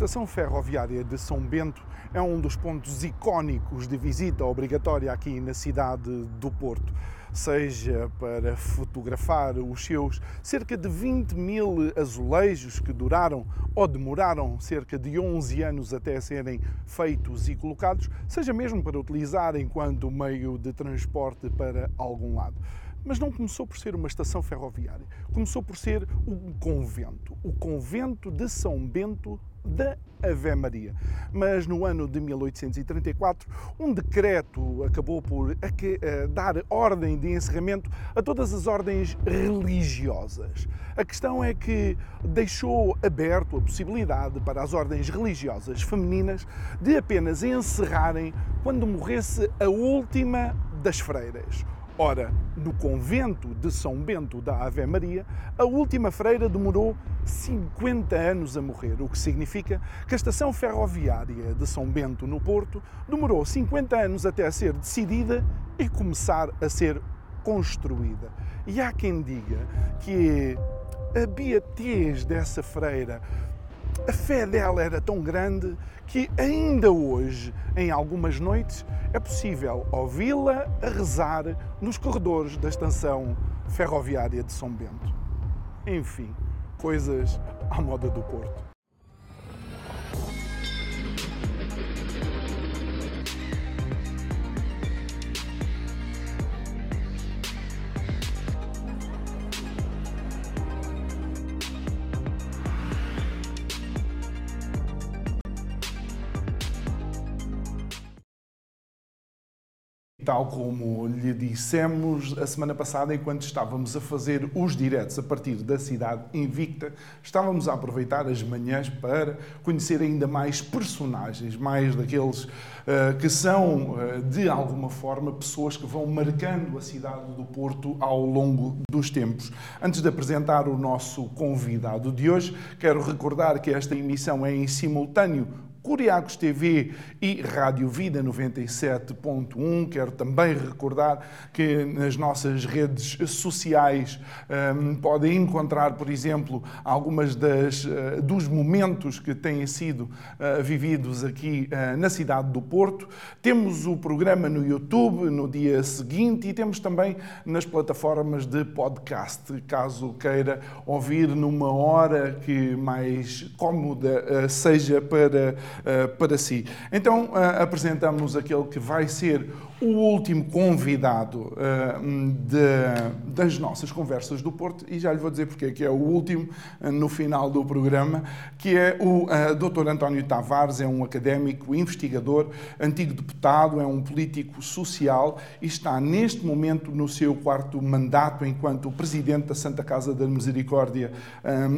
Estação ferroviária de São Bento é um dos pontos icónicos de visita obrigatória aqui na cidade do Porto. Seja para fotografar os seus cerca de 20 mil azulejos que duraram ou demoraram cerca de 11 anos até serem feitos e colocados, seja mesmo para utilizar enquanto meio de transporte para algum lado. Mas não começou por ser uma estação ferroviária, começou por ser um convento, o convento de São Bento da Ave Maria. Mas no ano de 1834, um decreto acabou por eh, dar ordem de encerramento a todas as ordens religiosas. A questão é que deixou aberto a possibilidade para as ordens religiosas femininas de apenas encerrarem quando morresse a última das freiras Ora, no convento de São Bento da Ave Maria, a última freira demorou 50 anos a morrer, o que significa que a estação ferroviária de São Bento, no Porto, demorou 50 anos até ser decidida e começar a ser construída. E há quem diga que a beatez dessa freira a fé dela era tão grande que ainda hoje, em algumas noites, é possível ouvi-la a rezar nos corredores da estação ferroviária de São Bento. Enfim, coisas à moda do Porto. Tal como lhe dissemos a semana passada, enquanto estávamos a fazer os diretos a partir da cidade invicta, estávamos a aproveitar as manhãs para conhecer ainda mais personagens, mais daqueles uh, que são, uh, de alguma forma, pessoas que vão marcando a cidade do Porto ao longo dos tempos. Antes de apresentar o nosso convidado de hoje, quero recordar que esta emissão é em simultâneo Curiacos TV e Rádio Vida 97.1. Quero também recordar que nas nossas redes sociais um, podem encontrar, por exemplo, algumas das, uh, dos momentos que têm sido uh, vividos aqui uh, na cidade do Porto. Temos o programa no YouTube no dia seguinte e temos também nas plataformas de podcast, caso queira ouvir numa hora que mais cómoda seja para para si. Então uh, apresentamos aquele que vai ser o último convidado uh, de, das nossas conversas do Porto, e já lhe vou dizer porque que é o último no final do programa, que é o Dr. António Tavares, é um académico, investigador, antigo deputado, é um político social e está neste momento no seu quarto mandato enquanto presidente da Santa Casa da Misericórdia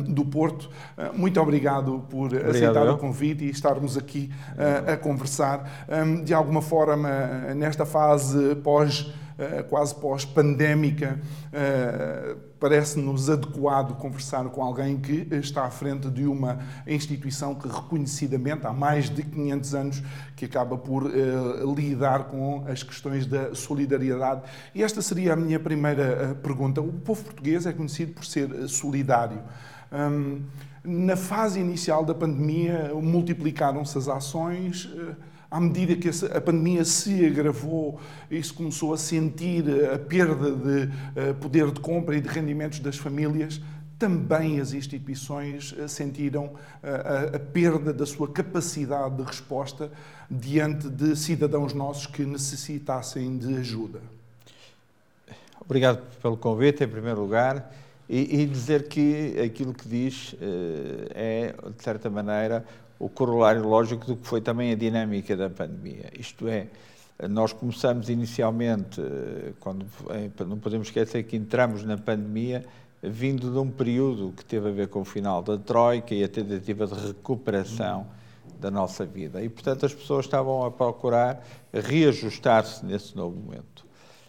do Porto. muito obrigado por obrigado, aceitar eu. o convite e estarmos aqui uh, a conversar. Um, de alguma forma, nesta fase pós, uh, quase pós-pandémica, uh, parece-nos adequado conversar com alguém que está à frente de uma instituição que reconhecidamente há mais de 500 anos que acaba por lidar com as questões da solidariedade. E esta seria a minha primeira pergunta. O povo português é conhecido por ser solidário. Um, na fase inicial da pandemia, multiplicaram-se as ações. Eh, à medida que a pandemia se agravou e se começou a sentir a perda de eh, poder de compra e de rendimentos das famílias, também as instituições eh, sentiram a, perda da sua capacidade de resposta diante de cidadãos nossos que necessitassem de ajuda. Obrigado pelo convite, em primeiro lugar. E, e, dizer que aquilo que diz é, de certa maneira, o corolário lógico do que foi também a dinâmica da pandemia. Isto é, nós começamos inicialmente, uh, quando não podemos esquecer que entramos na pandemia vindo de um período que teve a ver com o final da Troika e a tentativa de recuperação da nossa vida. E, portanto, as pessoas estavam a procurar reajustar-se nesse novo momento.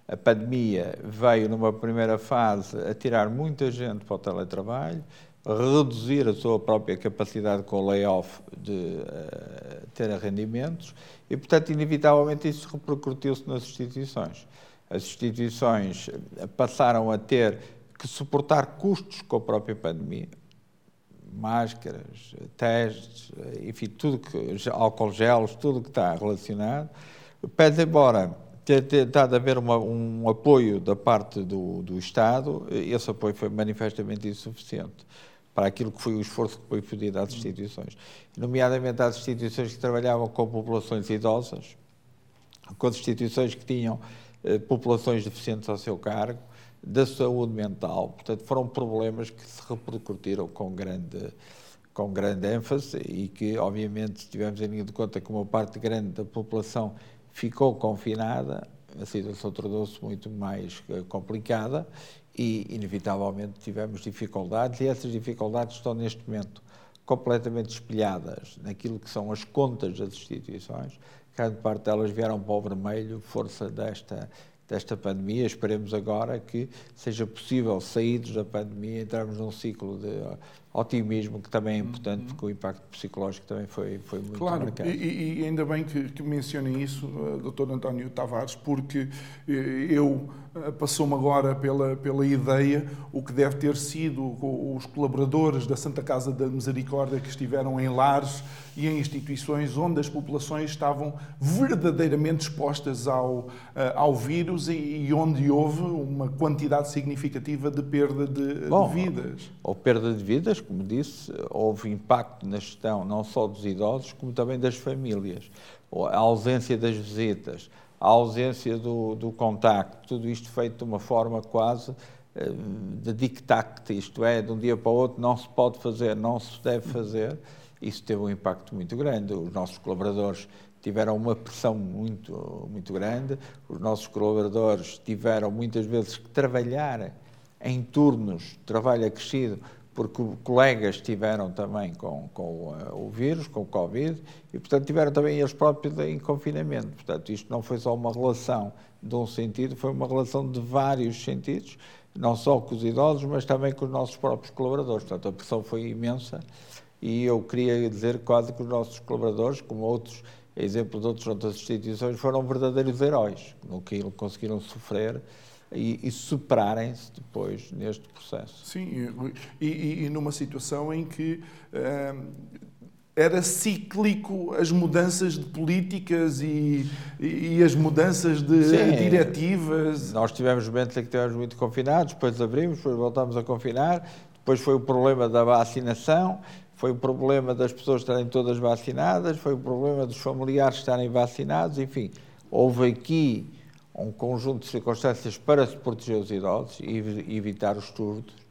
A pandemia veio, numa primeira fase, a tirar muita gente para o teletrabalho, reduzir a sua própria capacidade com o layoff de uh, ter rendimentos e, portanto, inevitavelmente isso repercutiu-se nas instituições. As instituições passaram a ter que suportar custos com a própria pandemia, máscaras, testes, enfim, tudo que, álcool gelos, tudo que está relacionado. Pese embora ter, a haver uma, um apoio da parte do, do Estado, esse apoio foi manifestamente insuficiente para aquilo que foi o esforço que foi pedido às instituições, nomeadamente às instituições que trabalhavam com populações idosas, com as instituições que tinham eh, populações deficientes ao seu cargo, da saúde mental. Portanto, foram problemas que se repercutiram com grande, com grande ênfase e que, obviamente, tivemos em linha de conta que uma parte grande da população ficou confinada, a situação tornou-se muito mais eh, complicada e, inevitavelmente, tivemos dificuldades e essas dificuldades estão, neste momento, completamente espelhadas naquilo que são as contas das instituições. Grande parte delas vieram para o vermelho, força desta desta pandemia. Esperemos agora que seja possível, saídos da pandemia, entrarmos num ciclo de otimismo, que também é importante, uhum. porque o impacto psicológico também foi, foi muito claro, marcado. E, e ainda bem que, que mencionem isso, uh, Dr. António Tavares, porque uh, eu passou-me agora pela, pela ideia o que deve ter sido os colaboradores da Santa Casa da Misericórdia que estiveram em lares e em instituições onde as populações estavam verdadeiramente expostas ao, ao vírus e, e onde houve uma quantidade significativa de perda de, Bom, de vidas. Ou perda de vidas, como disse, houve impacto na gestão não só dos idosos, como também das famílias. A ausência das visitas, a ausência do, do contacto, tudo isto feito de uma forma quase eh, de dictate, isto é, de um dia para o outro não se pode fazer, não se deve fazer, isso teve um impacto muito grande. Os nossos colaboradores tiveram uma pressão muito, muito grande, os nossos colaboradores tiveram muitas vezes que trabalhar em turnos trabalho acrescido porque colegas tiveram também com, com uh, o vírus, com o Covid, e, portanto, tiveram também eles próprios em confinamento. Portanto, isto não foi só uma relação de um sentido, foi uma relação de vários sentidos, não só com os idosos, mas também com os nossos próprios colaboradores. Portanto, a pressão foi imensa e eu queria dizer quase que os nossos colaboradores, como outros exemplos de outras, outras instituições, foram verdadeiros heróis no que conseguiram sofrer e, e superarem-se depois neste processo. Sim, e, e, numa situação em que hum, era cíclico as mudanças de políticas e, e as mudanças de Sim, diretivas. Nós tivemos momentos em que estivemos muito confinados, depois abrimos, depois voltámos a confinar, depois foi o problema da vacinação, foi o problema das pessoas estarem todas vacinadas, foi o problema dos familiares estarem vacinados, enfim, houve aqui um conjunto de circunstâncias para se proteger os idosos e evitar os surtos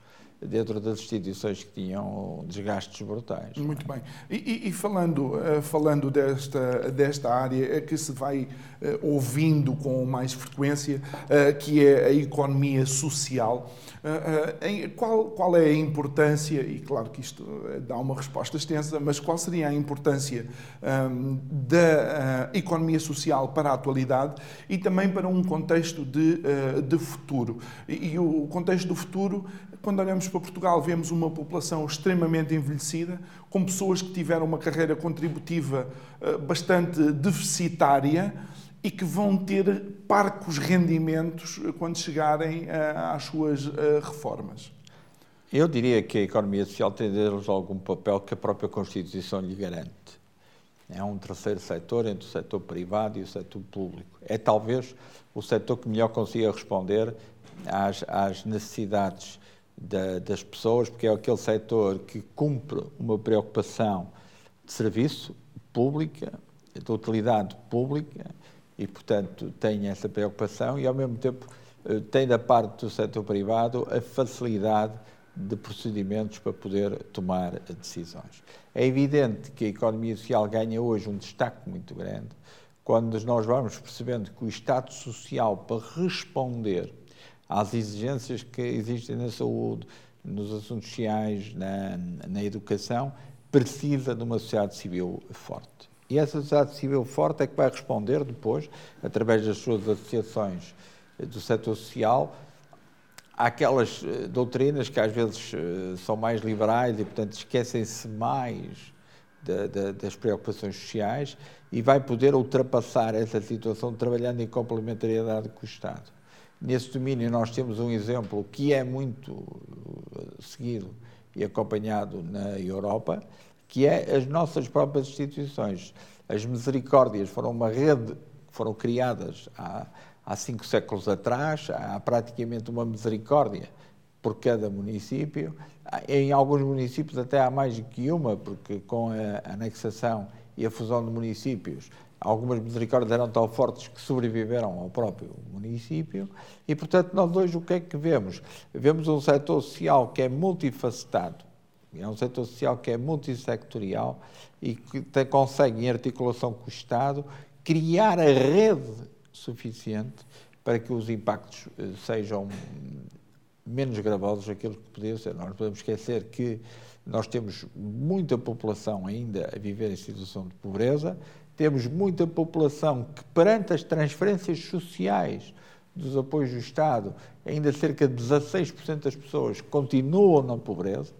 dentro das instituições que tinham desgastes brutais. Muito bem. E, e, falando, eh, falando desta, desta área que se vai eh, ouvindo com mais frequência, eh, que é a economia social, qual, qual é a importância, e claro que isto dá uma resposta extensa, mas qual seria a importância ehm, da economia social para a atualidade e também para um contexto de, de futuro? E o contexto do futuro quando olhamos para Portugal, vemos uma população extremamente envelhecida, com pessoas que tiveram uma carreira contributiva eh, bastante deficitária e que vão ter parcos rendimentos eh, quando chegarem eh, às suas reformas. Eu diria que a economia social tem deles algum papel que a própria Constituição lhe garante. É um terceiro setor entre o setor privado e o setor público. É talvez o setor que melhor consiga responder às, às necessidades da, das pessoas, porque é aquele setor que cumpre uma preocupação de serviço pública, de utilidade pública, e, portanto, tem essa preocupação e, ao mesmo tempo, eh, tem da parte do setor privado a facilidade de procedimentos para poder tomar decisões. É evidente que a economia social ganha hoje um destaque muito grande quando nós vamos percebendo que o Estado Social, para responder às exigências que existem na saúde, nos assuntos sociais, na, na educação, precisa de uma sociedade civil forte. E essa sociedade civil forte é que vai responder depois, através das suas associações do setor social, àquelas eh, doutrinas que às vezes eh, são mais liberais e, portanto, esquecem-se mais de, de, das preocupações sociais e vai poder ultrapassar essa situação trabalhando em complementariedade com o Estado. Nesse domínio, nós temos um exemplo que é muito eh, seguido e acompanhado na Europa, que é as nossas próprias instituições. As misericórdias foram uma rede, foram criadas há, há cinco séculos atrás, há praticamente uma misericórdia por cada município. Em alguns municípios até há mais do que uma, porque com a anexação e a fusão de municípios algumas misericórdias eram tão fortes que sobreviveram ao próprio município e, portanto, nós hoje o que é que vemos? Vemos um setor social que é multifacetado, é um setor social que é multissectorial e que tem, consegue, em articulação com o Estado, criar a rede suficiente para que os impactos eh, sejam menos gravosos aquilo que podiam ser. Nós podemos esquecer que nós temos muita população ainda a viver em situação de pobreza, temos muita população que, perante as transferências sociais dos apoios do Estado, ainda cerca de 16% das pessoas continuam na pobreza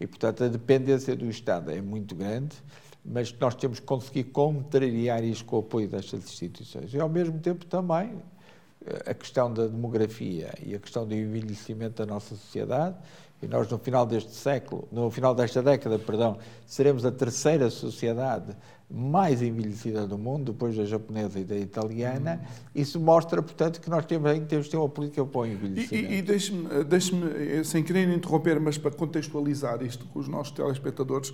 e, portanto, a dependência do Estado é muito grande, mas nós temos que conseguir contrariar isto com o apoio destas instituições. E, ao mesmo tempo, também eh, a questão da demografia e a questão do envelhecimento da nossa sociedade e nós no final deste século, no final desta década, perdão, seremos a terceira sociedade mais envelhecida do mundo, depois da japonesa e da italiana. Isso mostra, portanto, que nós temos, temos ter uma política para o envelhecimento. E, e deixe-me, deixe eh, sem querer interromper, mas para contextualizar isto com os nossos telespectadores,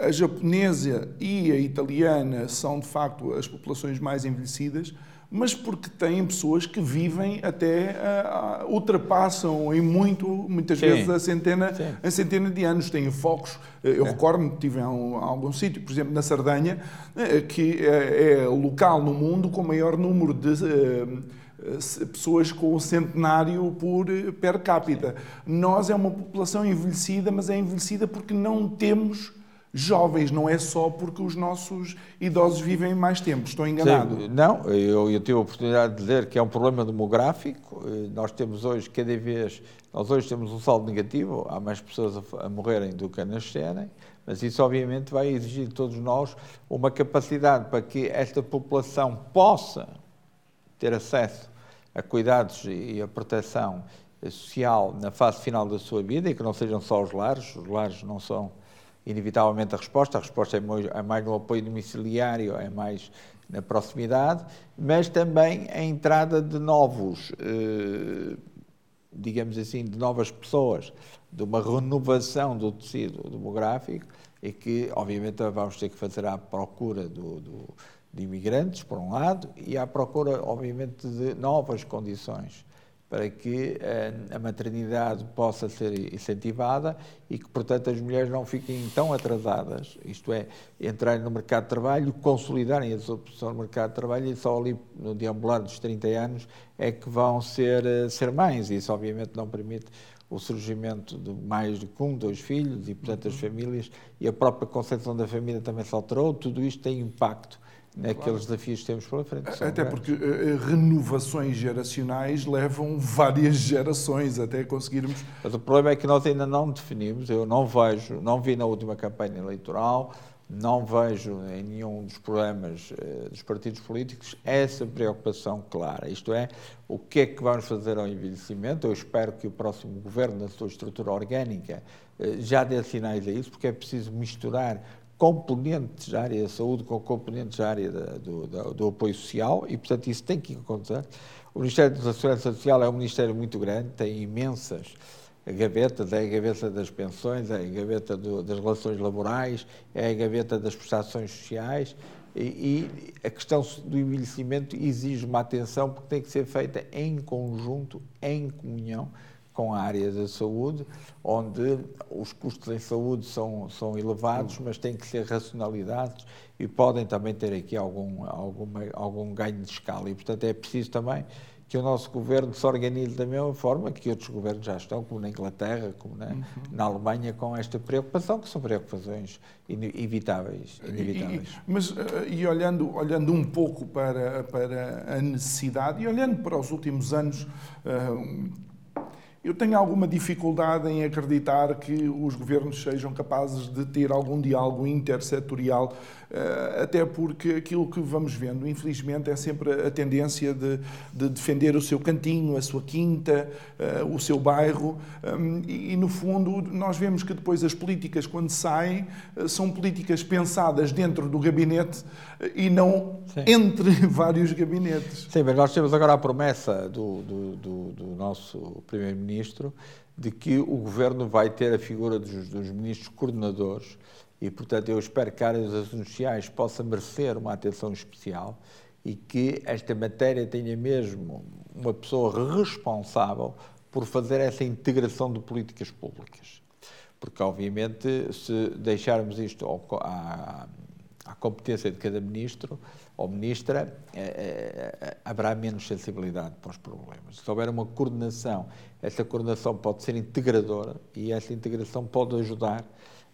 a japonesa e a italiana são, de facto, as populações mais envelhecidas, mas porque têm pessoas que vivem até uh, ultrapassam em muito, muitas sim. vezes a centena, a centena de anos. Têm focos. Eh, eu é. recordo-me que tive em algum, algum sítio, por exemplo, na Sardanha, eh, que é, é local no mundo com o maior número de uh, pessoas com o centenário por per capita. Nós é uma população envelhecida, mas é envelhecida porque não temos jovens, não é só porque os nossos idosos vivem mais tempo. Estou enganado? Sim, não, eu, eu tive a oportunidade de dizer que é um problema demográfico. Eh, nós temos hoje, cada vez, nós hoje temos um saldo negativo, há mais pessoas a, a morrerem do que a nascerem, mas isso obviamente vai exigir de todos nós uma capacidade para que esta população possa ter acesso a cuidados e a proteção social na fase final da sua vida e que não sejam só os lares, os lares não são inevitavelmente a resposta. A resposta é, é mais no apoio domiciliário, é mais na proximidade, mas também a entrada de novos, eh, digamos assim, de novas pessoas, de uma renovação do tecido demográfico e que, obviamente, vamos ter que fazer à procura do, do, de imigrantes, por um lado, e à procura, obviamente, de novas condições para que eh, a maternidade possa ser incentivada e que, portanto, as mulheres não fiquem tão atrasadas, isto é, entrarem no mercado de trabalho, consolidarem a sua posição no mercado de trabalho e só ali no deambular dos 30 anos é que vão ser, eh, ser mães. Isso, obviamente, não permite o surgimento de mais de um, dois filhos e, portanto, as uhum. famílias e a própria concepção da família também se alterou. Tudo isto tem impacto naqueles claro. desafios que temos pela frente. Até grandes. porque uh, renovações geracionais levam várias gerações até conseguirmos. Mas o problema é que nós ainda não definimos, eu não vejo, não vi na última campanha eleitoral, não vejo em nenhum dos programas uh, dos partidos políticos essa preocupação clara. Isto é, o que é que vamos fazer ao envelhecimento? Eu espero que o próximo governo, na sua estrutura orgânica, uh, já dê sinais a isso, porque é preciso misturar componentes da área da saúde com componentes da área da, do, do, do, apoio social e, portanto, isso tem que acontecer. O Ministério da Segurança Social é um ministério muito grande, tem imensas gavetas, é a gaveta das pensões, é a gaveta do, das relações laborais, é a gaveta das prestações sociais e, e, a questão do envelhecimento exige uma atenção porque tem que ser feita em conjunto, em comunhão, com a área da saúde, onde os custos em saúde são, são elevados, mas têm que ser racionalizados e podem também ter aqui algum, alguma, algum ganho de escala. E, portanto, é preciso também que o nosso governo se organize da mesma forma que outros governos já estão, como na Inglaterra, como na, uhum. na Alemanha, com esta preocupação, que são preocupações inevitáveis. inevitáveis. E, mas, eh, e olhando, olhando um pouco para, para a necessidade e olhando para os últimos anos, uh, eu tenho alguma dificuldade em acreditar que os governos sejam capazes de ter algum diálogo intersetorial até porque aquilo que vamos vendo, infelizmente, é sempre a tendência de, de defender o seu cantinho, a sua quinta, eh, o seu bairro, hum, e, no fundo, nós vemos que depois as políticas, quando saem, eh, são políticas pensadas dentro do gabinete e não Sim. entre vários gabinetes. Sim, mas nós temos agora a promessa do, do, do, do nosso Primeiro-Ministro de que o governo vai ter a figura dos, dos ministros coordenadores e, portanto, eu espero que a área das ações sociais possa merecer uma atenção especial e que esta matéria tenha mesmo uma pessoa responsável por fazer essa integração de políticas públicas. Porque, obviamente, se deixarmos isto à, à competência de cada ministro ou ministra, é, é, haverá menos sensibilidade para os problemas. Se houver uma coordenação, essa coordenação pode ser integradora e essa integração pode ajudar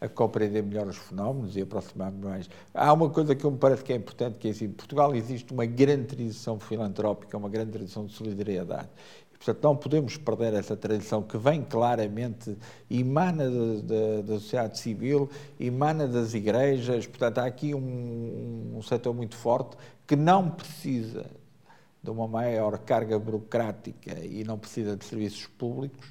a compreender melhor os fenómenos e aproximar-me mais. Há uma coisa que me parece que é importante, que é assim, em Portugal existe uma grande tradição filantrópica, uma grande tradição de solidariedade. E, portanto, não podemos perder essa tradição que vem claramente, emana da sociedade civil, emana das igrejas, portanto, há aqui um, um setor muito forte que não precisa de uma maior carga burocrática e não precisa de serviços públicos,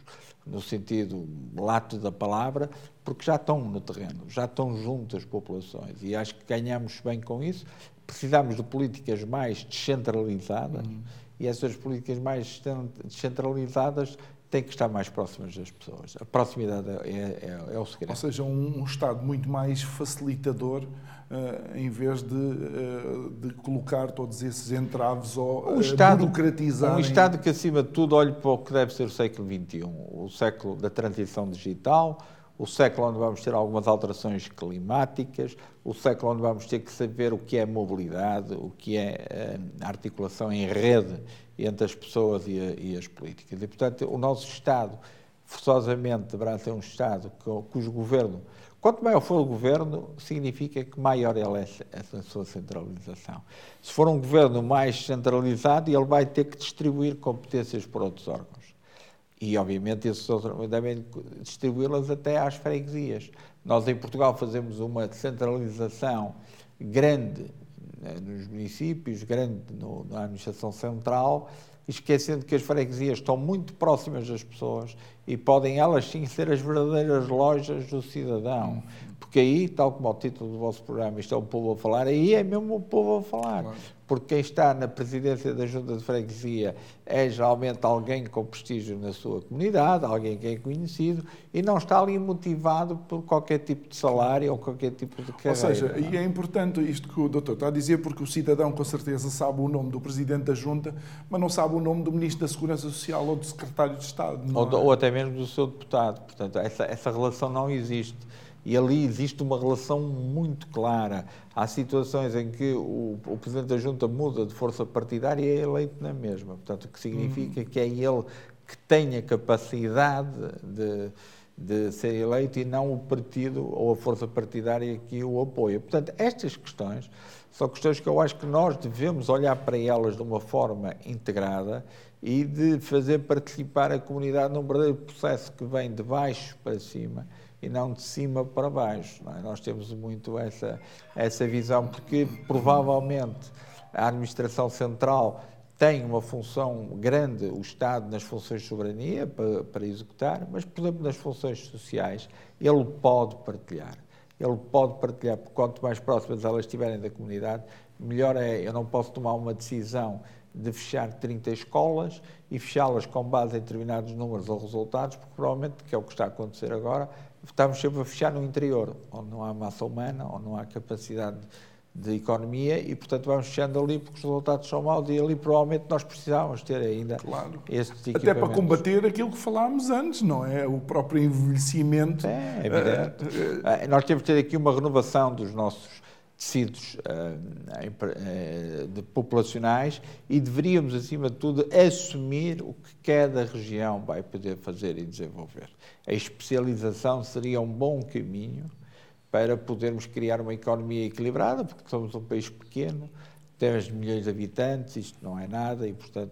no sentido lato da palavra, porque já estão no terreno, já estão juntas as populações e acho que ganhamos bem com isso. Precisamos de políticas mais descentralizadas uhum. e essas políticas mais descentralizadas têm que estar mais próximas das pessoas. A proximidade é, é, é o segredo. Ou seja, um, um Estado muito mais facilitador Uh, em vez de, uh, de, colocar todos esses entraves ou um Estado, burocratizar. Um Estado que, acima de tudo, olhe para o que deve ser o século XXI, o século da transição digital, o século onde vamos ter algumas alterações climáticas, o século onde vamos ter que saber o que é mobilidade, o que é articulação em rede entre as pessoas e, a, e, as políticas. E, portanto, o nosso Estado, forçosamente, deverá ser um Estado cujo governo Quanto maior for o governo, significa que maior é essa sua centralização. Se for um governo mais centralizado, ele vai ter que distribuir competências por outros órgãos. E, obviamente, esses outros devem distribuí-las até às freguesias. Nós, em Portugal, fazemos uma centralização grande nos municípios, grande no, na administração central, esquecendo que as freguesias estão muito próximas das pessoas e podem elas sim ser as verdadeiras lojas do cidadão. Porque aí, tal como o título do vosso programa, isto é o povo a falar, aí é mesmo o povo a falar. Claro porque quem está na presidência da Junta de Freguesia é geralmente alguém com prestígio na sua comunidade, alguém que é conhecido e não está ali motivado por qualquer tipo de salário ou qualquer tipo de carreira. Ou seja, não? e é importante isto que o doutor está a dizer, porque o cidadão com certeza sabe o nome do presidente da Junta, mas não sabe o nome do ministro da Segurança Social ou do secretário de Estado. Ou, é? ou, até mesmo do seu deputado. Portanto, essa, essa relação não existe e ali existe uma relação muito clara. Há situações em que o, o Presidente da Junta muda de força partidária e é eleito na mesma. Portanto, o que significa uhum. que é ele que tem a capacidade de, de ser eleito e não o partido ou a força partidária que o apoia. Portanto, estas questões são questões que eu acho que nós devemos olhar para elas de uma forma integrada e de fazer participar a comunidade num verdadeiro processo que vem de baixo para cima e não de cima para baixo. É? Nós temos muito essa, essa visão, porque provavelmente a administração central tem uma função grande, o Estado, nas funções de soberania para, para executar, mas, por exemplo, nas funções sociais, ele pode partilhar. Ele pode partilhar, porque quanto mais próximas elas estiverem da comunidade, melhor é. Eu não posso tomar uma decisão de fechar 30 escolas e fechá-las com base em determinados números ou resultados, porque provavelmente, que é o que está a acontecer agora, estamos sempre a fechar no interior, onde não há massa humana, onde não há capacidade de economia e, portanto, vamos fechando ali porque os resultados são maus e ali provavelmente nós precisávamos ter ainda claro. estes Até para combater aquilo que falámos antes, não é? O próprio envelhecimento. É, é evidente. Uh, uh, nós temos de ter aqui uma renovação dos nossos tecidos uh, de populacionais e deveríamos, acima de tudo, assumir o que cada região vai poder fazer e desenvolver. A especialização seria um bom caminho para podermos criar uma economia equilibrada, porque somos um país pequeno, 10 milhões de habitantes, isto não é nada, e portanto,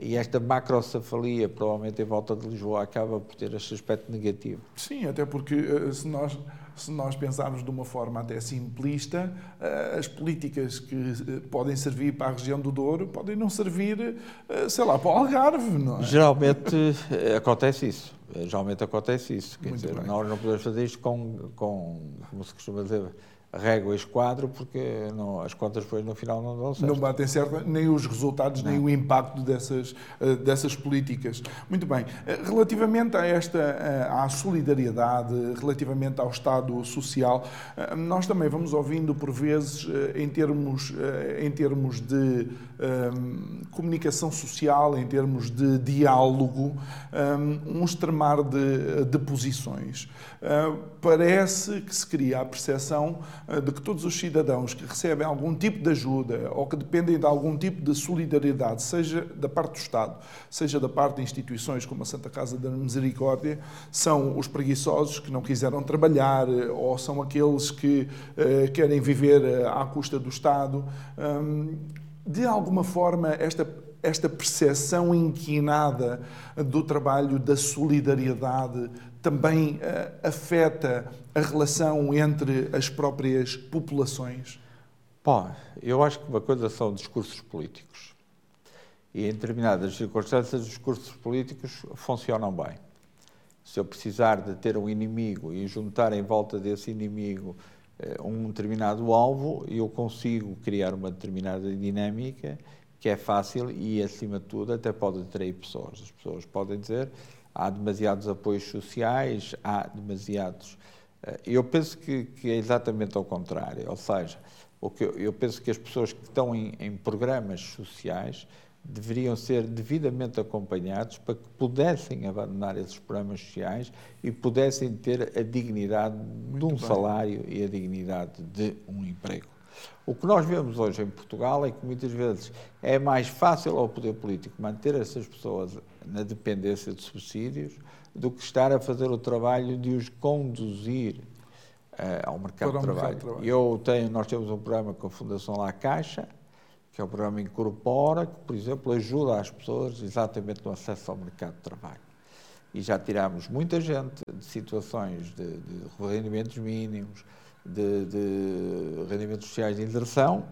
e esta macrocefalia, provavelmente em volta de Lisboa, acaba por ter este aspecto negativo. Sim, até porque eh, se nós, se nós pensarmos de uma forma até simplista, eh, as políticas que eh, podem servir para a região do Douro podem não servir, sei lá, para o Algarve, não é? Geralmente acontece isso. Geralmente acontece isso. Quer Muito dizer, bem. nós não podemos fazer isto com, com, como se costuma dizer, régua esquadro, porque não, as contas depois no final não dão certo. Não batem certo nem os resultados, não. nem o impacto dessas, eh, dessas políticas. Muito bem. Eh, relativamente a esta, eh, à solidariedade, relativamente ao Estado social, nós também vamos ouvindo por vezes, em termos, em termos de um, comunicação social, em termos de diálogo, um, um extremar de, de posições. Uh, parece que se cria a percepção de que todos os cidadãos que recebem algum tipo de ajuda ou que dependem de algum tipo de solidariedade, seja da parte do Estado, seja da parte de instituições como a Santa Casa da Misericórdia, são os preguiçosos que não quiseram trabalhar ou são aqueles que uh, querem viver à custa do Estado. Um, de alguma forma, esta, esta percepção inquinada do trabalho, da solidariedade, também uh, afeta a relação entre as próprias populações? Bom, eu acho que uma coisa são discursos políticos. E em determinadas circunstâncias, os discursos políticos funcionam bem. Se eu precisar de ter um inimigo e juntar em volta desse inimigo eh, um determinado alvo, eu consigo criar uma determinada dinâmica que é fácil e, acima de tudo, até pode atrair pessoas. As pessoas podem dizer há demasiados apoios sociais, há demasiados. Eh, eu penso que, que é exatamente ao contrário, ou seja, o que eu, eu penso que as pessoas que estão em, em programas sociais deveriam ser devidamente acompanhados para que pudessem abandonar esses programas sociais e pudessem ter a dignidade Muito de um bem. salário e a dignidade de um emprego. O que nós vemos hoje em Portugal é que muitas vezes é mais fácil ao poder político manter essas pessoas na dependência de subsídios do que estar a fazer o trabalho de os conduzir uh, ao mercado de trabalho. Mercado de trabalho. Eu tenho, nós temos um programa com a Fundação La Caixa, que é o programa Incorpora, que, por exemplo, ajuda as pessoas exatamente no acesso ao mercado de trabalho. E já tirámos muita gente de situações de, de rendimentos mínimos, de, de rendimentos sociais de inserção,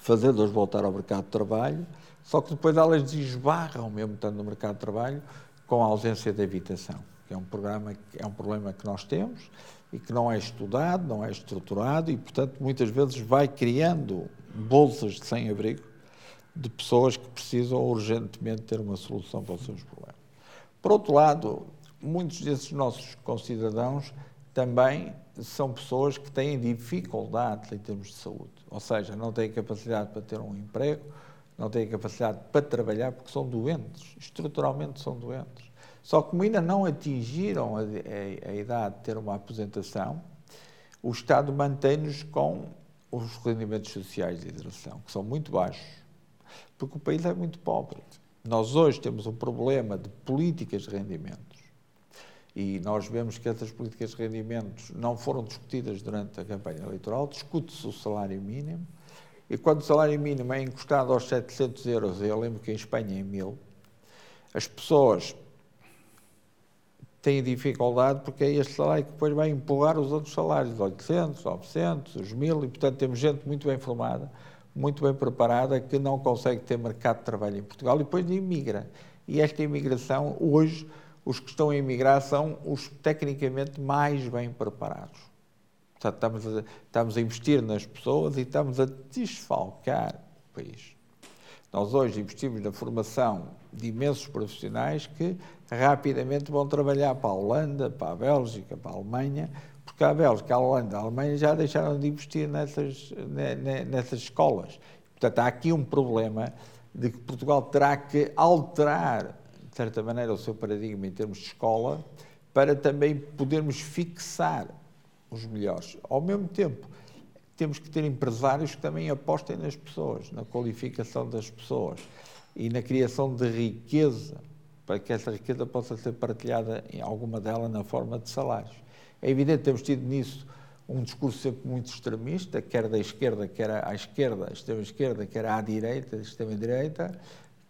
fazendo-os voltar ao mercado de trabalho, só que depois elas desbarram, mesmo estando no mercado de trabalho, com a ausência de habitação, que é um, programa, é um problema que nós temos e que não é estudado, não é estruturado e, portanto, muitas vezes vai criando bolsas de sem-abrigo de pessoas que precisam urgentemente ter uma solução para os seus problemas. Por outro lado, muitos desses nossos concidadãos também são pessoas que têm dificuldades em termos de saúde, ou seja, não têm capacidade para ter um emprego, não têm capacidade para trabalhar porque são doentes, estruturalmente são doentes. Só que como ainda não atingiram a, a, a idade de ter uma aposentação, o Estado mantém-nos com os rendimentos sociais de hidratação, que são muito baixos, porque o país é muito pobre. Nós hoje temos um problema de políticas de rendimentos e nós vemos que essas políticas de rendimentos não foram discutidas durante a campanha eleitoral. Discute-se o salário mínimo e quando o salário mínimo é encostado aos 700 euros, eu lembro que em Espanha é 1000, as pessoas têm dificuldade porque é este salário que depois vai empurrar os outros salários, 800, 900, os 1000, e portanto temos gente muito bem formada, muito bem preparada, que não consegue ter mercado de trabalho em Portugal e depois imigra. E esta imigração, hoje, os que estão a emigrar são os tecnicamente mais bem preparados. Portanto, estamos a, estamos a investir nas pessoas e estamos a desfalcar o país. Nós hoje investimos na formação de imensos profissionais que rapidamente vão trabalhar para a Holanda, para a Bélgica, para a Alemanha, porque a Bélgica, a Holanda, a Alemanha já deixaram de investir nessas, nessas escolas. Portanto, há aqui um problema de que Portugal terá que alterar, de certa maneira, o seu paradigma em termos de escola, para também podermos fixar os melhores. Ao mesmo tempo, temos que ter empresários que também apostem nas pessoas, na qualificação das pessoas e na criação de riqueza, para que essa riqueza possa ser partilhada em alguma dela na forma de salários. É evidente temos tido nisso um discurso sempre muito extremista, quer da esquerda, quer à esquerda, extrema-esquerda, quer à direita, extrema-direita,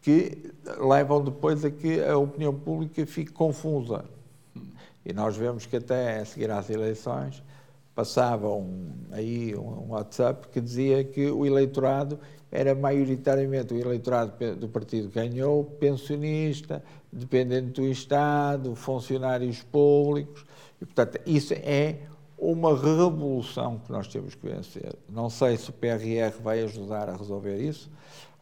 que levam depois a que a opinião pública fique confusa. E nós vemos que até a seguir às eleições passava um, aí um WhatsApp que dizia que o eleitorado era maioritariamente o eleitorado do partido que ganhou, pensionista, dependente do Estado, funcionários públicos. E, portanto, isso é uma revolução que nós temos que vencer. Não sei se o PRR vai ajudar a resolver isso,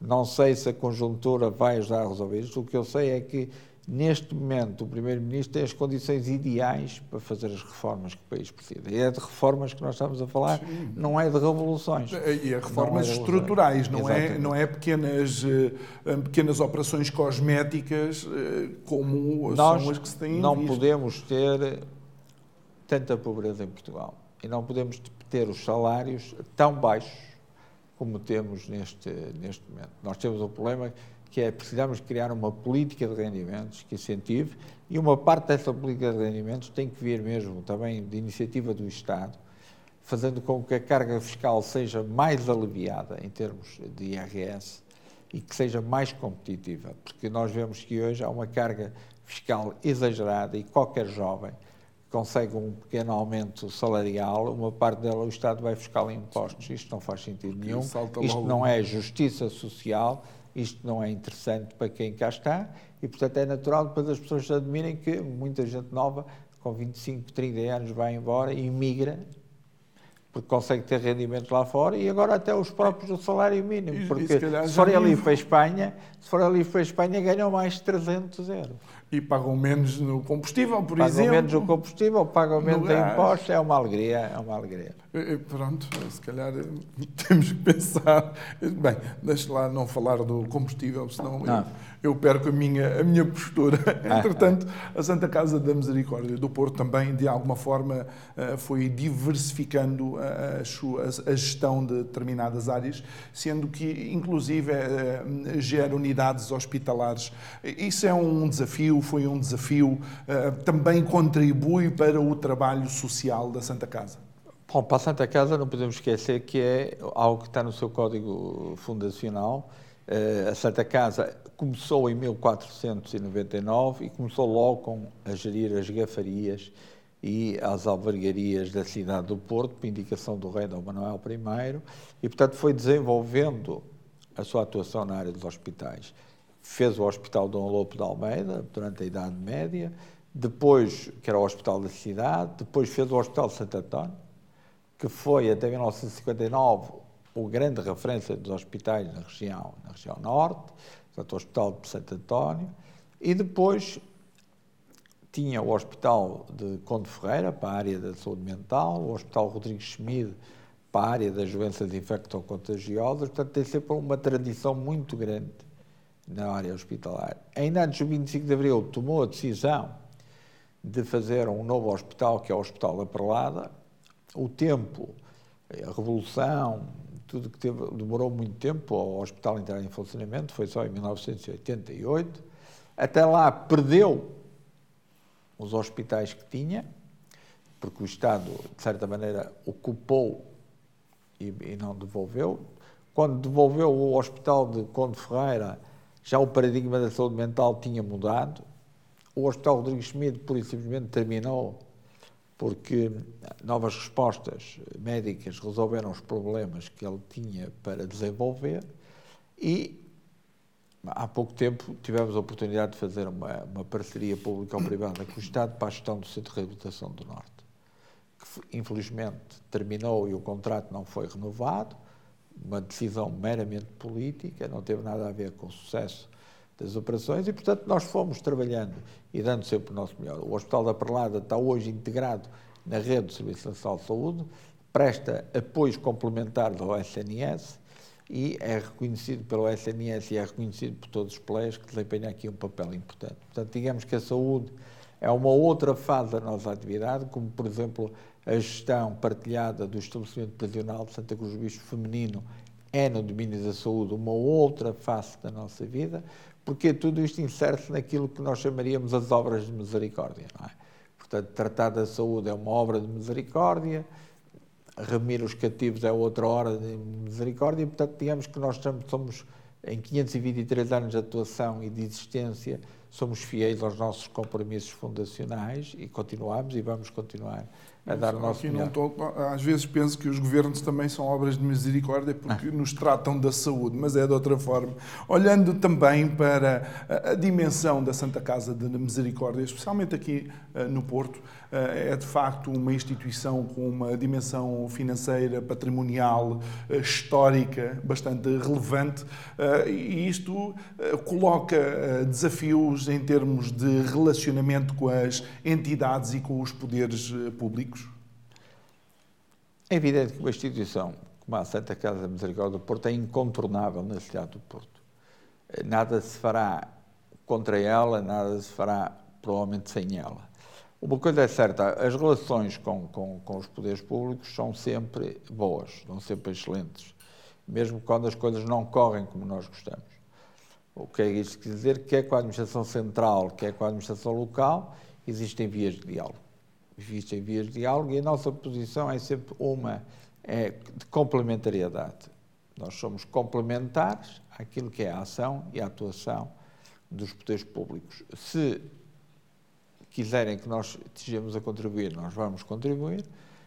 não sei se a conjuntura vai ajudar a resolver isso. O que eu sei é que Neste momento, o Primeiro-Ministro tem as condições ideais para fazer as reformas que o país precisa. E é de reformas que nós estamos a falar, Sim. não é de revoluções. E é reformas não é estruturais, não é, não é pequenas, eh, pequenas operações cosméticas eh, como nós são as que se têm Não visto. podemos ter tanta pobreza em Portugal. E não podemos ter os salários tão baixos como temos neste, neste momento. Nós temos um problema que é precisamos criar uma política de rendimentos que incentive e uma parte dessa política de rendimentos tem que vir mesmo também de iniciativa do Estado, fazendo com que a carga fiscal seja mais aliviada em termos de IRS e que seja mais competitiva, porque nós vemos que hoje há uma carga fiscal exagerada e qualquer jovem consegue um pequeno aumento salarial, uma parte dela o Estado vai fiscal em impostos. Isto não faz sentido nenhum. Isto não é justiça social, isto não é interessante para quem cá está e, portanto, é natural depois as pessoas admirem que muita gente nova, com 25, 30 anos, vai embora e migra porque consegue ter rendimentos lá fora e agora até os próprios do salário mínimo, porque se, se forem ali para a Espanha, se forem ali para a Espanha ganham mais de 300 euros. E pagam menos no combustível, por pagam exemplo. Pagam menos no combustível, pagam menos em impostos, é uma alegria, é uma alegria. Pronto, se calhar eh, temos que pensar. Bem, deixe lá não falar do combustível, senão não. Eu, eu, perco a minha, a minha postura. Ah, Entretanto, a Santa Casa da Misericórdia do Porto também, de alguma forma, eh, foi diversificando a, a, a gestão de determinadas áreas, sendo que, inclusive, eh, gera unidades hospitalares. Isso é um desafio, foi um desafio, também contribui para o trabalho social da Santa Casa. Bom, para a Santa Casa não podemos esquecer que é algo que está no seu código fundacional. Uh, a Santa Casa começou em 1499 e começou logo com a gerir as gafarias e as albergarias da cidade do Porto, por indicação do rei Dom Manuel I, e, portanto, foi desenvolvendo a sua atuação na área dos hospitais. Fez o Hospital Dom Lopo de Almeida, durante a Idade Média, depois, que era o Hospital da Cidade, depois fez o Hospital de Santo António, que foi até 1959 o grande referência dos hospitais na região, na região norte, portanto, o Hospital de Santo António, e depois tinha o Hospital de Conde Ferreira, para a área da saúde mental, o Hospital Rodrigues Schmid, para a área das doenças infecto-contagiosas, portanto, tem sempre uma tradição muito grande na área hospitalar. Ainda antes do 25 de Abril, tomou a decisão de fazer um novo hospital, que é o Hospital da Perlada, o tempo, a revolução, tudo que teve, demorou muito tempo ao hospital entrar em funcionamento, foi só em 1988. Até lá perdeu os hospitais que tinha, porque o Estado, de certa maneira, ocupou e, e não devolveu. Quando devolveu o hospital de Conde Ferreira, já o paradigma da saúde mental tinha mudado. O Hospital Rodrigues Schmidt, por simplesmente, terminou porque novas respostas médicas resolveram os problemas que ele tinha para desenvolver e há pouco tempo tivemos a oportunidade de fazer uma, uma parceria pública-privada com o Estado para a gestão do Centro de Reabilitação do Norte, que infelizmente terminou e o contrato não foi renovado, uma decisão meramente política, não teve nada a ver com o sucesso das operações e, portanto, nós fomos trabalhando e dando sempre o nosso melhor. O Hospital da Perlada está hoje integrado na rede do Serviço Nacional de Saúde, presta apoios complementares ao SNS e é reconhecido pelo SNS e é reconhecido por todos os players que desempenham aqui um papel importante. Portanto, digamos que a saúde é uma outra fase da nossa atividade, como, por exemplo, a gestão partilhada do estabelecimento prisional de Santa Cruz do Bispo feminino é no domínio da saúde uma outra face da nossa vida, porque tudo isto insere-se naquilo que nós chamaríamos as obras de misericórdia. Não é? Portanto, tratar da saúde é uma obra de misericórdia, remir os cativos é outra hora de misericórdia, portanto, digamos que nós somos, em 523 anos de atuação e de existência, somos fiéis aos nossos compromissos fundacionais e continuamos e vamos continuar a dar o nosso melhor. Tô, às vezes penso que os governos também são obras de misericórdia porque ah. nos tratam da saúde, mas é de outra forma. Olhando também para a, dimensão da Santa Casa de Misericórdia, especialmente aqui uh, no Porto, é de facto uma instituição com uma dimensão financeira, patrimonial, uh, histórica bastante relevante e isto coloca desafios em termos de relacionamento com as entidades e com os poderes públicos. É evidente que uma instituição como a Santa Casa Misericórdia do Porto é incontornável na cidade do Porto. Nada se fará contra ela, nada se fará provavelmente sem ela. Uma coisa é certa, as relações com, com, com os poderes públicos são sempre boas, são sempre excelentes, mesmo quando as coisas não correm como nós gostamos. O que é isto quer dizer? Quer com a administração central, quer com a administração local, existem vias de diálogo existem vias de diálogo e a nossa posição é sempre uma é de complementariedade. Nós somos complementares àquilo que é a ação e a atuação dos poderes públicos. Se quiserem que nós estejamos a contribuir, nós vamos contribuir.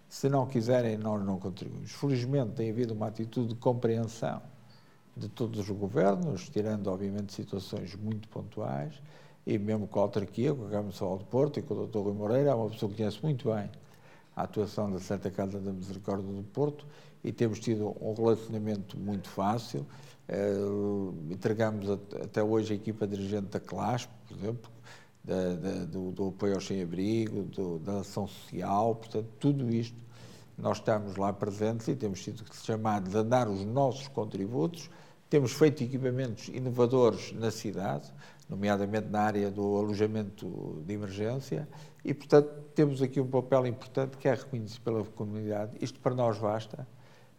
Se não quiserem, nós não contribuímos. Felizmente tem havido uma atitude de compreensão de todos os governos, tirando, obviamente, situações muito pontuais, e mesmo com a autarquia, com a Câmara Municipal de Porto e com o Dr. Rui Moreira, é uma pessoa que conhece muito bem a atuação da Santa Casa da Misericórdia do Porto e temos tido um relacionamento muito fácil. Uh, entregamos até hoje a equipa dirigente da CLASP, por exemplo, da, da, do, do, apoio ao sem-abrigo, da ação social, portanto, tudo isto nós estamos lá presentes e temos sido chamados a dar os nossos contributos. Temos feito equipamentos inovadores na cidade, nomeadamente na área do alojamento de emergência, e, portanto, temos aqui um papel importante que é reconhecido pela comunidade. Isto para nós basta,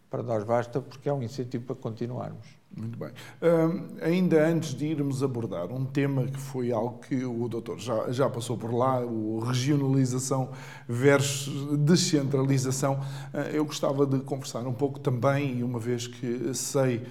para nós basta porque é um incentivo para continuarmos. Muito bem. Um, ainda antes de irmos abordar um tema que foi algo que o doutor já, já passou por lá, o regionalização versus descentralização, uh, eu gostava de conversar um pouco também, e uma vez que sei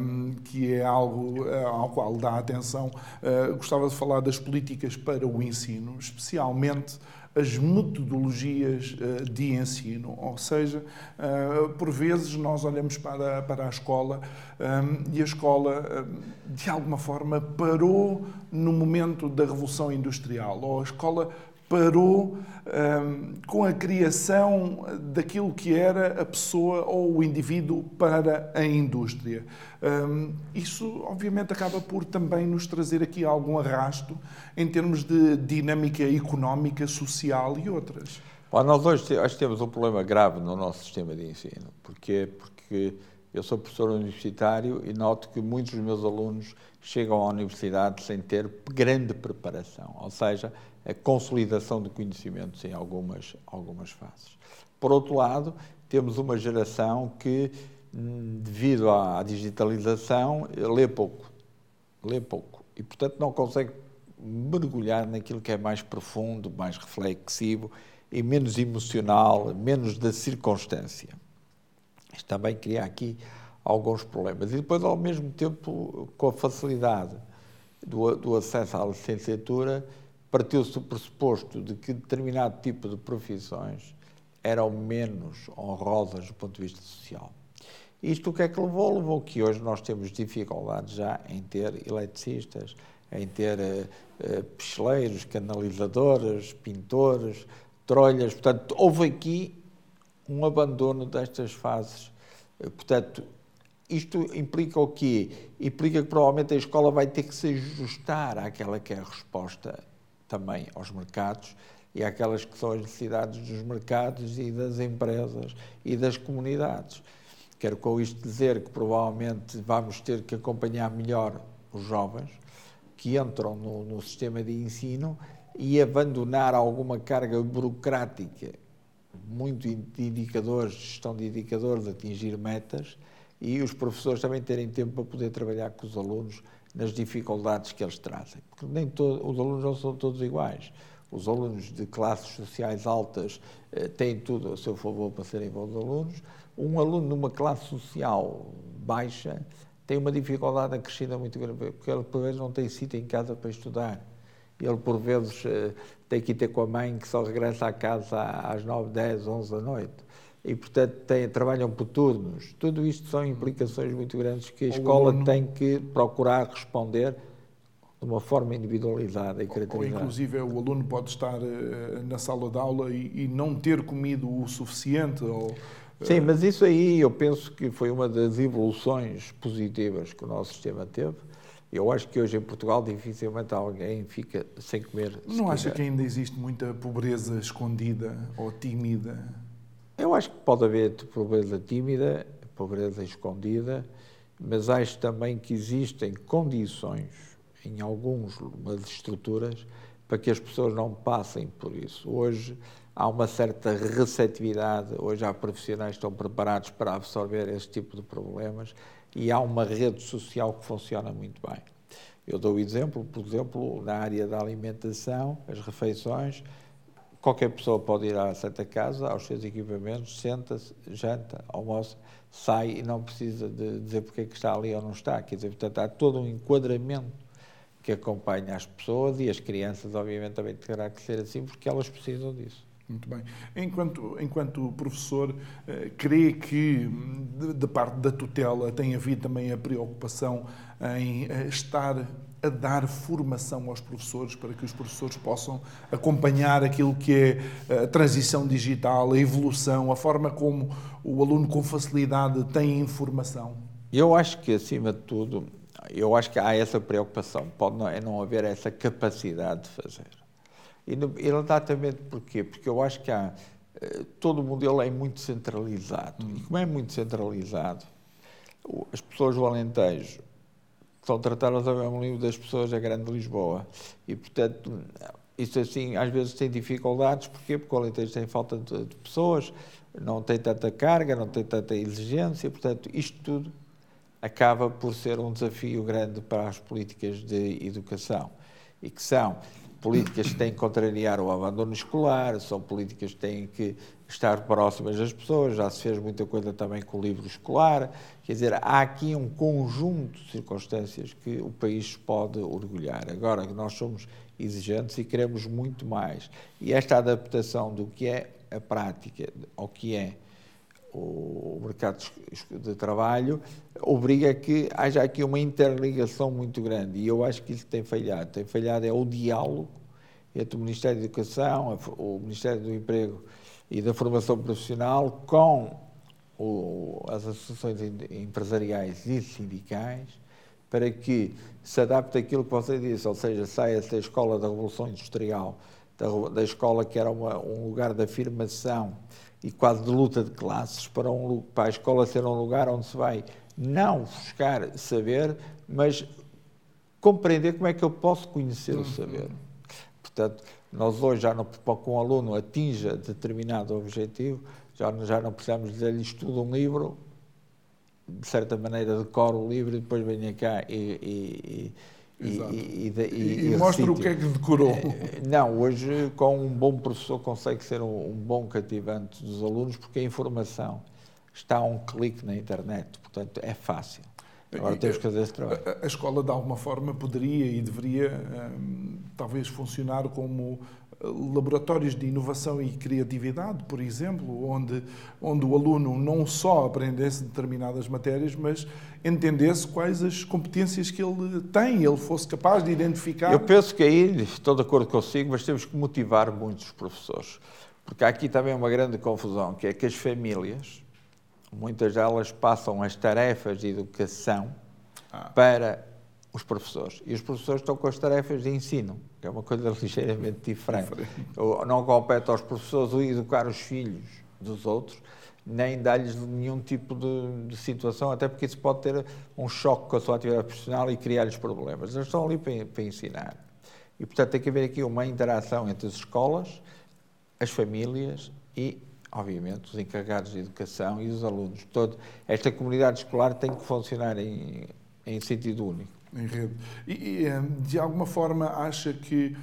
um, que é algo uh, ao qual dá atenção, uh, gostava de falar das políticas para o ensino, especialmente as metodologias eh, de ensino, ou seja, eh, por vezes nós olhamos para, para a escola eh, e a escola, de alguma forma, parou no momento da Revolução Industrial, ou a escola parou um, com a criação daquilo que era a pessoa ou o indivíduo para a indústria. Um, isso, obviamente, acaba por também nos trazer aqui algum arrasto em termos de dinâmica económica, social e outras. Bom, nós hoje que temos um problema grave no nosso sistema de ensino. Porquê? Porque eu sou professor universitário e noto que muitos dos meus alunos chegam à universidade sem ter grande preparação, ou seja, a consolidação de conhecimentos em algumas, algumas fases. Por outro lado, temos uma geração que, hum, devido à digitalização, lê pouco. Lê pouco. E, portanto, não consegue mergulhar naquilo que é mais profundo, mais reflexivo e menos emocional, menos da circunstância. Isto também cria aqui alguns problemas. E depois, ao mesmo tempo, com a facilidade do, do acesso à licenciatura, partiu-se o pressuposto de que determinado tipo de profissões eram menos honrosas do ponto de vista social. Isto o que é que levou? Levou que hoje nós temos dificuldades já em ter eletricistas, em ter uh, uh, picheleiros, canalizadores, pintores, trolhas. Portanto, houve aqui um abandono destas fases. Uh, portanto, isto implica o quê? Implica que provavelmente a escola vai ter que se ajustar àquela que é a resposta também aos mercados e àquelas que são as necessidades dos mercados e das empresas e das comunidades. Quero com isto dizer que provavelmente vamos ter que acompanhar melhor os jovens que entram no, no sistema de ensino e abandonar alguma carga burocrática muito de indicadores, gestão de indicadores, de atingir metas, e os professores também terem tempo para poder trabalhar com os alunos nas dificuldades que eles trazem. Porque nem todo, os alunos não são todos iguais. Os alunos de classes sociais altas eh, têm tudo a seu favor para serem bons alunos. Um aluno numa classe social baixa tem uma dificuldade acrescida muito grande, porque ele, por vezes, não tem sítio em casa para estudar. Ele, por vezes, eh, tem que ir ter com a mãe que só regressa à casa às 9, 10, 11 da noite e, portanto, têm, trabalham por turnos. Tudo isto são implicações muito grandes que a escola aluno... tem que procurar responder de uma forma individualizada e caracterizada. Ou, inclusive, o aluno pode estar uh, na sala de aula e, e, não ter comido o suficiente. Ou, uh... Sim, mas isso aí eu penso que foi uma das evoluções positivas que o nosso sistema teve. Eu acho que hoje em Portugal dificilmente alguém fica sem comer. Não acha que ainda existe muita pobreza escondida ou tímida? Eu acho que pode haver pobreza tímida, pobreza escondida, mas acho também que existem condições em algumas estruturas para que as pessoas não passem por isso. Hoje há uma certa receptividade, hoje há profissionais que estão preparados para absorver esse tipo de problemas e há uma rede social que funciona muito bem. Eu dou o exemplo, por exemplo, na área da alimentação, as refeições, Qualquer pessoa pode ir à Santa Casa, aos seus equipamentos, senta-se, janta, almoça, sai e não precisa de dizer porque é que está ali ou não está. Quer dizer, portanto, há todo um enquadramento que acompanha as pessoas e as crianças, obviamente, também terá que ser assim, porque elas precisam disso. Muito bem. Enquanto, enquanto professor, eh, crê que, de parte da tutela, tem havido também a preocupação em eh, estar a dar formação aos professores para que os professores possam acompanhar aquilo que é a transição digital, a evolução, a forma como o aluno com facilidade tem informação? Eu acho que, acima de tudo, eu acho que há essa preocupação, pode não, é não haver essa capacidade de fazer. Exatamente porquê? Porque eu acho que há, eh, todo o modelo é muito centralizado. E como é muito centralizado, as pessoas do Alentejo são tratadas ao mesmo nível das pessoas da Grande Lisboa. E, portanto, isso assim, às vezes tem dificuldades, porquê? Porque o Alentejo tem falta de, de pessoas, não tem tanta carga, não tem tanta exigência, portanto, isto tudo acaba por ser um desafio grande para as políticas de educação. E que são políticas que têm que contrariar o abandono escolar, são políticas que têm que estar próximas das pessoas, já se fez muita coisa também com o livro escolar, quer dizer, há aqui um conjunto de circunstâncias que o país pode orgulhar. Agora, nós somos exigentes e queremos muito mais. E esta adaptação do que é a prática ao que é o mercado de trabalho obriga que haja aqui uma interligação muito grande e eu acho que isso tem falhado. Tem falhado é o diálogo entre o Ministério da Educação, o Ministério do Emprego e da Formação Profissional com o, as associações empresariais e sindicais para que se adapte aquilo que você disse, ou seja, saia-se da escola da Revolução Industrial, da, da escola que era uma, um lugar de afirmação e quase de luta de classes para, um, para a escola ser um lugar onde se vai não buscar saber, mas compreender como é que eu posso conhecer o uhum. saber. Portanto, nós hoje já não, para que um aluno atinja determinado objetivo, já, já não precisamos dizer-lhe estuda um livro, de certa maneira decora o livro e depois venha cá e, e, Exato. E, e, e, e mostra o que é que decorou. Eh, não, hoje com um bom professor consegue ser um, um, bom cativante dos alunos porque a informação está a um clique na internet, portanto é fácil. Agora temos que fazer esse trabalho. A, a escola, de alguma forma, poderia e deveria hum, talvez funcionar como laboratórios de inovação e criatividade, por exemplo, onde, onde o aluno não só aprendesse determinadas matérias, mas entendesse quais as competências que ele tem, ele fosse capaz de identificar. Eu penso que aí, estou de acordo consigo, mas temos que motivar muitos professores, porque há aqui também uma grande confusão, que é que as famílias, muitas delas passam as tarefas de educação ah. para os professores. E os professores estão com as tarefas de ensino, que é uma coisa ligeiramente diferente. diferente. Não compete aos professores educar os filhos dos outros, nem dar-lhes nenhum tipo de, de, situação, até porque isso pode ter um choque com a sua atividade profissional e criar-lhes problemas. Eles estão ali para, para ensinar. E, portanto, tem que haver aqui uma interação entre as escolas, as famílias e obviamente, os encarregados de educação e os alunos. Todo, esta comunidade escolar tem que funcionar em, em sentido único. Em rede. E, e eh, de alguma forma acha que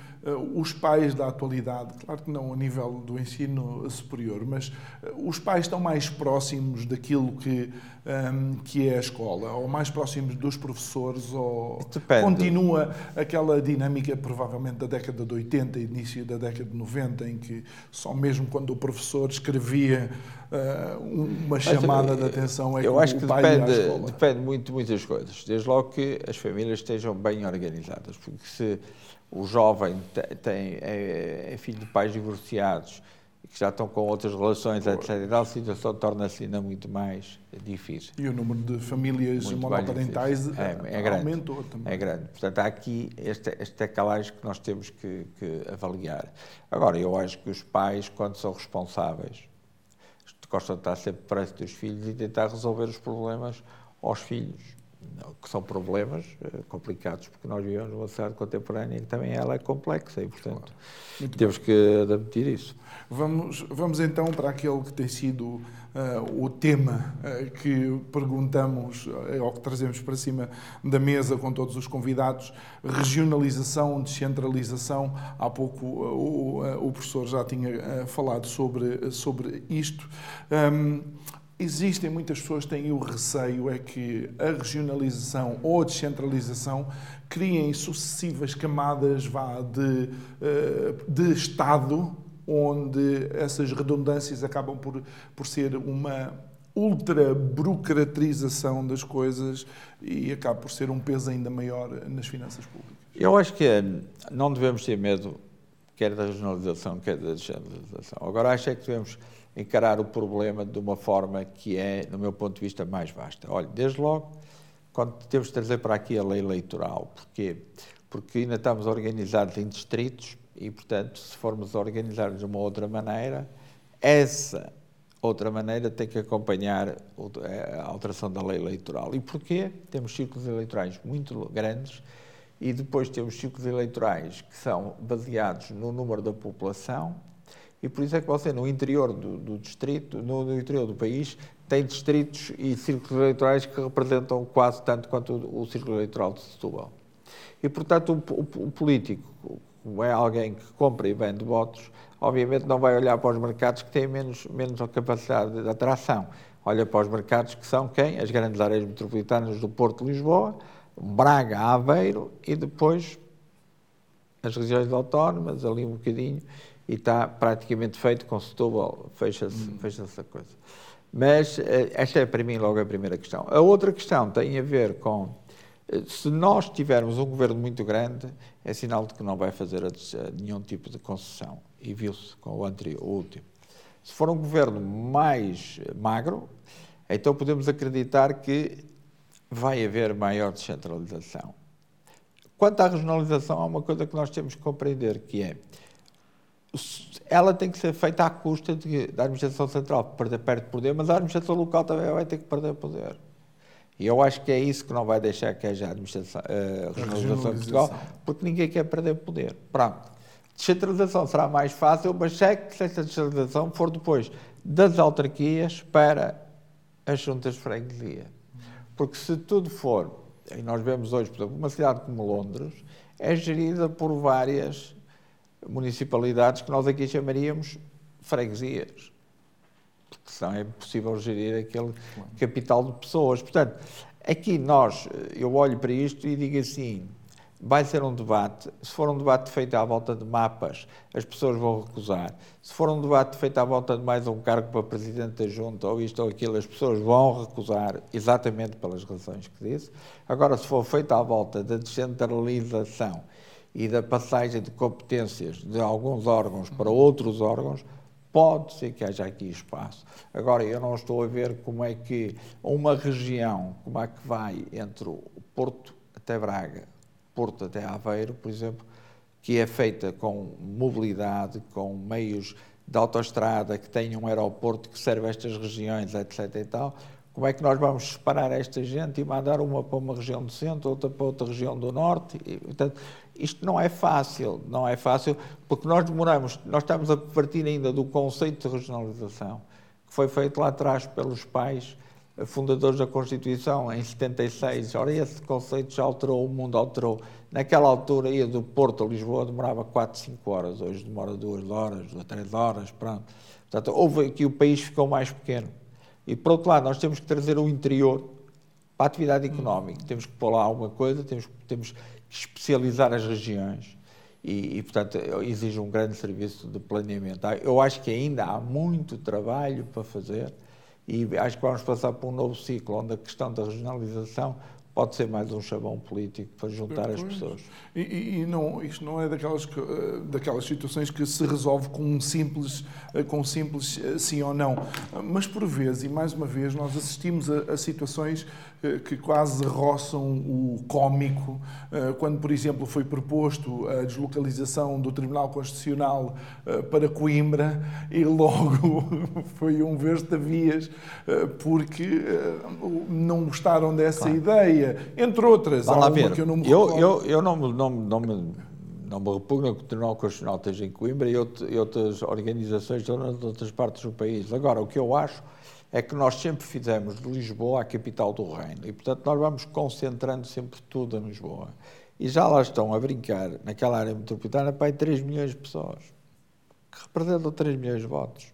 os pais da atualidade, claro que não a nível do ensino superior, mas uh, os pais estão mais próximos daquilo que, um, ehm, que é a escola, ou mais próximos dos professores, ou Depende. continua aquela dinâmica provavelmente da década de 80 e início da década de 90, em que só mesmo quando o professor escrevia uh, uma chamada de atenção é eu que acho que o pai depende, depende muito muitas coisas. Desde logo que as famílias estejam bem organizadas, porque se o jovem tem, é, é filho de pais divorciados que já estão com outras relações, etc. A situação torna-se ainda muito mais difícil. E o número de famílias muito monoparentais é, é grande, aumentou também. É grande. Portanto, há aqui esta, esta calagem que nós temos que, que avaliar. Agora, eu acho que os pais, quando são responsáveis, gostam de estar sempre perto dos filhos e tentar resolver os problemas aos filhos, que são problemas eh, complicados, porque nós vivemos numa sociedade contemporânea que também ela é complexa e, portanto, claro. temos que admitir isso. Vamos, vamos então para aquele que tem sido uh, o tema uh, que perguntamos, uh, ou que trazemos para cima da mesa com todos os convidados, regionalização, descentralização. Há pouco o, o, professor já tinha falado sobre, sobre isto. Um, Existem muitas pessoas que têm o receio é que a regionalização ou a descentralização criem sucessivas camadas vá, de, de Estado onde essas redundâncias acabam por, por ser uma ultra burocratização das coisas e acaba por ser um peso ainda maior nas finanças públicas. Eu acho que não devemos ter medo quer da regionalização, quer da descentralização. Agora acho é que devemos encarar o problema de uma forma que é, no meu ponto de vista, mais vasta. Olha, desde logo, quando temos de trazer para aqui a lei eleitoral, porquê? Porque ainda estamos organizados em distritos e, portanto, se formos organizar de uma outra maneira, essa outra maneira tem que acompanhar a alteração da lei eleitoral. E porquê? Temos círculos eleitorais muito grandes e depois temos círculos eleitorais que são baseados no número da população e por isso é que você no interior do, do distrito, no, no, interior do país, tem distritos e círculos eleitorais que representam quase tanto quanto o, o círculo eleitoral de Setúbal. E, portanto, o, o, o político como é alguém que compra e vende votos, obviamente não vai olhar para os mercados que têm menos, menos capacidade de atração. Olha para os mercados que são quem? As grandes áreas metropolitanas do Porto de Lisboa, Braga, Aveiro e depois as regiões autónomas, ali um bocadinho, e está praticamente feito com Setúbal, fecha-se hum. fecha a coisa. Mas eh, esta é para mim logo a primeira questão. A outra questão tem a ver com se nós tivermos um governo muito grande, é sinal de que não vai fazer nenhum tipo de concessão. E viu-se com o anterior, o último. Se for um governo mais magro, então podemos acreditar que vai haver maior descentralização. Quanto à regionalização, há uma coisa que nós temos que compreender, que é ela tem que ser feita à custa de, da administração central perder perto de poder, mas a administração local também vai ter que perder poder. E eu acho que é isso que não vai deixar que haja a administração, a regionalização Portugal, porque ninguém quer perder poder. Pronto. Descentralização será mais fácil, mas é que se essa descentralização for depois das autarquias para as juntas de freguesia. Porque se tudo for, e nós vemos hoje, por exemplo, uma cidade como Londres, é gerida por várias municipalidades que nós aqui chamaríamos freguesias porque senão é impossível gerir aquele capital de pessoas. Portanto, aqui nós, eu olho para isto e digo assim, vai ser um debate, se for um debate feito à volta de mapas, as pessoas vão recusar. Se for um debate feito à volta de mais um cargo para Presidente da Junta, ou isto ou aquilo, as pessoas vão recusar, exatamente pelas razões que disse. Agora, se for feito à volta da descentralização e da passagem de competências de alguns órgãos para outros órgãos, Pode ser que haja aqui espaço. Agora, eu não estou a ver como é que uma região, como é que vai entre o Porto até Braga, Porto até Aveiro, por exemplo, que é feita com mobilidade, com meios de autoestrada, que tenha um aeroporto que serve a estas regiões, etc. e tal, como é que nós vamos separar esta gente e mandar uma para uma região do centro, outra para outra região do norte? E, portanto, Isto não é fácil, não é fácil, porque nós demoramos, nós estamos a partir ainda do conceito de regionalização, que foi feito lá atrás pelos pais fundadores da Constituição, em 76. Ora, esse conceito já alterou, o mundo alterou. Naquela altura, ia do Porto a Lisboa, demorava 4, 5 horas. Hoje demora 2 horas, 3 horas, pronto. Portanto, houve aqui o país ficou mais pequeno. E, por outro lado, nós temos que trazer o interior para a atividade económica. Temos que pôr lá alguma coisa, temos, temos que especializar as regiões. E, e, portanto, exige um grande serviço de planeamento. Eu acho que ainda há muito trabalho para fazer e acho que vamos passar por um novo ciclo onde a questão da regionalização pode ser mais um chavão político para juntar as pessoas. E, e, não, isto não é daquelas, eh, daquelas situações que se resolve com um simples, eh, com um simples eh, sim ou não. Mas por vezes, e mais uma vez, nós assistimos a, a situações que quase roçam o cômico, quando, por exemplo, foi proposto a deslocalização do Tribunal Constitucional para Coimbra e logo foi um versta-vias porque não gostaram dessa claro. ideia entre outras. Vá lá ver. Eu não me eu, eu, eu não, não, não, me, não me repugno que o Tribunal Constitucional esteja em Coimbra e, e outras organizações de outras partes do país. Agora, o que eu acho é que nós sempre fizemos de Lisboa a capital do reino e, portanto, nós vamos concentrando sempre tudo em Lisboa. E já lá estão a brincar, naquela área metropolitana, para aí 3 milhões de pessoas, que representam 3 milhões de votos.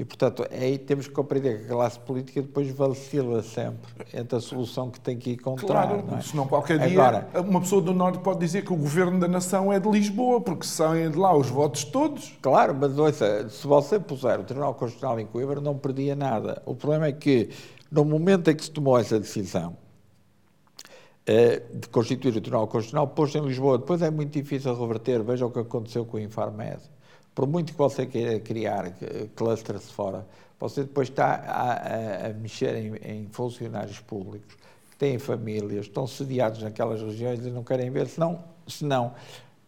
E, portanto, aí temos que compreender que a classe política depois vacila sempre entre a solução que tem que encontrar. Claro, não é? senão qualquer dia Agora, uma pessoa do Norte pode dizer que o governo da nação é de Lisboa, porque saem de lá os votos todos. Claro, mas ouça, se você puser o Tribunal Constitucional em Coimbra, não perdia nada. O problema é que, no momento em que se tomou essa decisão, eh, de constituir o Tribunal Constitucional, posto em Lisboa, depois é muito difícil reverter. Veja o que aconteceu com o Infarmed por muito que você queira criar clusters fora, você depois está a, a, a mexer em, em, funcionários públicos que têm famílias, estão sediados naquelas regiões e não querem ver, senão, senão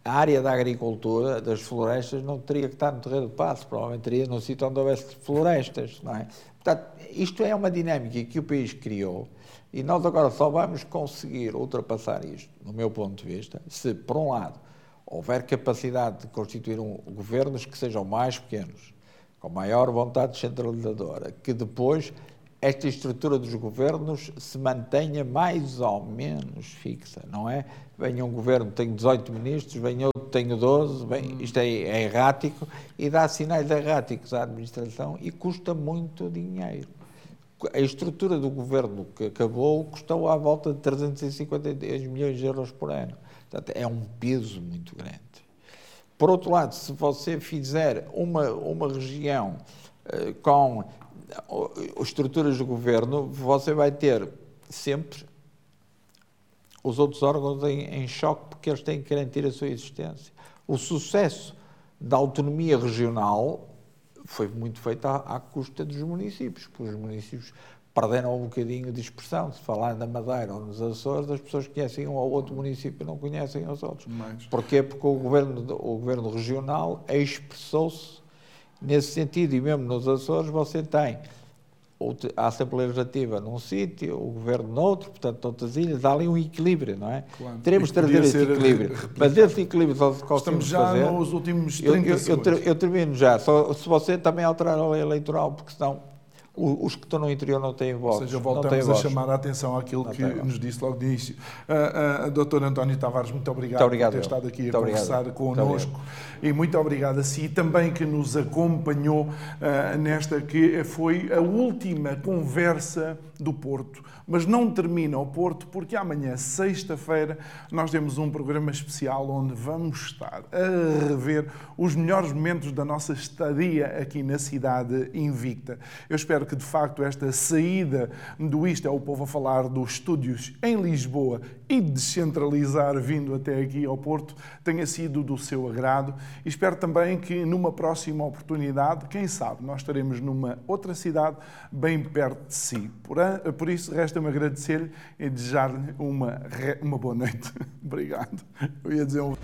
a área da agricultura, das florestas, não teria que estar no terreno de passo, provavelmente teria no sítio onde houvesse florestas, não é? Portanto, isto é uma dinâmica que o país criou e nós agora só vamos conseguir ultrapassar isto, no meu ponto de vista, se, por um lado, houver capacidade de constituir um, governos que sejam mais pequenos, com maior vontade centralizadora, que depois esta estrutura dos governos se mantenha mais ou menos fixa, não é? Venha um governo, tenho 18 ministros, venha outro, tenho 12, bem, isto é, é errático e dá sinais erráticos à administração e custa muito dinheiro. A estrutura do governo que acabou custou à volta de 352 milhões de euros por ano. Portanto, é um peso muito grande. Por outro lado, se você fizer uma, uma região uh, com estruturas de governo, você vai ter sempre os outros órgãos em, em choque porque eles têm que garantir a sua existência. O sucesso da autonomia regional foi muito feito à, à custa dos municípios, porque os municípios perderam um bocadinho de expressão. Se falar na Madeira ou nos Açores, as pessoas conhecem um ou outro município e não conhecem os outros. Mas... Porquê? Porque o governo, o governo regional expressou-se nesse sentido. E mesmo nos Açores você tem a Assembleia Legislativa num sítio, o Governo noutro, portanto, noutras ilhas, há ali um equilíbrio, não é? Claro. Teremos de trazer esse equilíbrio. Mas esse equilíbrio só se Estamos já fazer. nos últimos 30 eu, eu, eu, eu, termino já. Só, se você também alterar a lei eleitoral, porque senão os que estão no interior não têm voz. Ou seja, voltamos a chamar a atenção àquilo não que nos disse logo de início. Uh, uh, Doutor António Tavares, muito obrigado, muito obrigado por ter estado aqui a conversar connosco. e muito obrigado a si também que nos acompanhou uh, nesta que foi a última conversa do Porto. Mas não termina o Porto, porque amanhã, sexta-feira, nós temos um programa especial onde vamos estar a rever os melhores momentos da nossa estadia aqui na cidade invicta. Eu espero que, de facto, esta saída do Isto é o Povo a Falar dos estúdios em Lisboa e descentralizar vindo até aqui ao Porto tenha sido do seu agrado. E espero também que, numa próxima oportunidade, quem sabe, nós estaremos numa outra cidade bem perto de si. Por, por isso, resta-me agradecer-lhe e desejar-lhe uma, uma boa noite. Obrigado. Eu ia dizer um...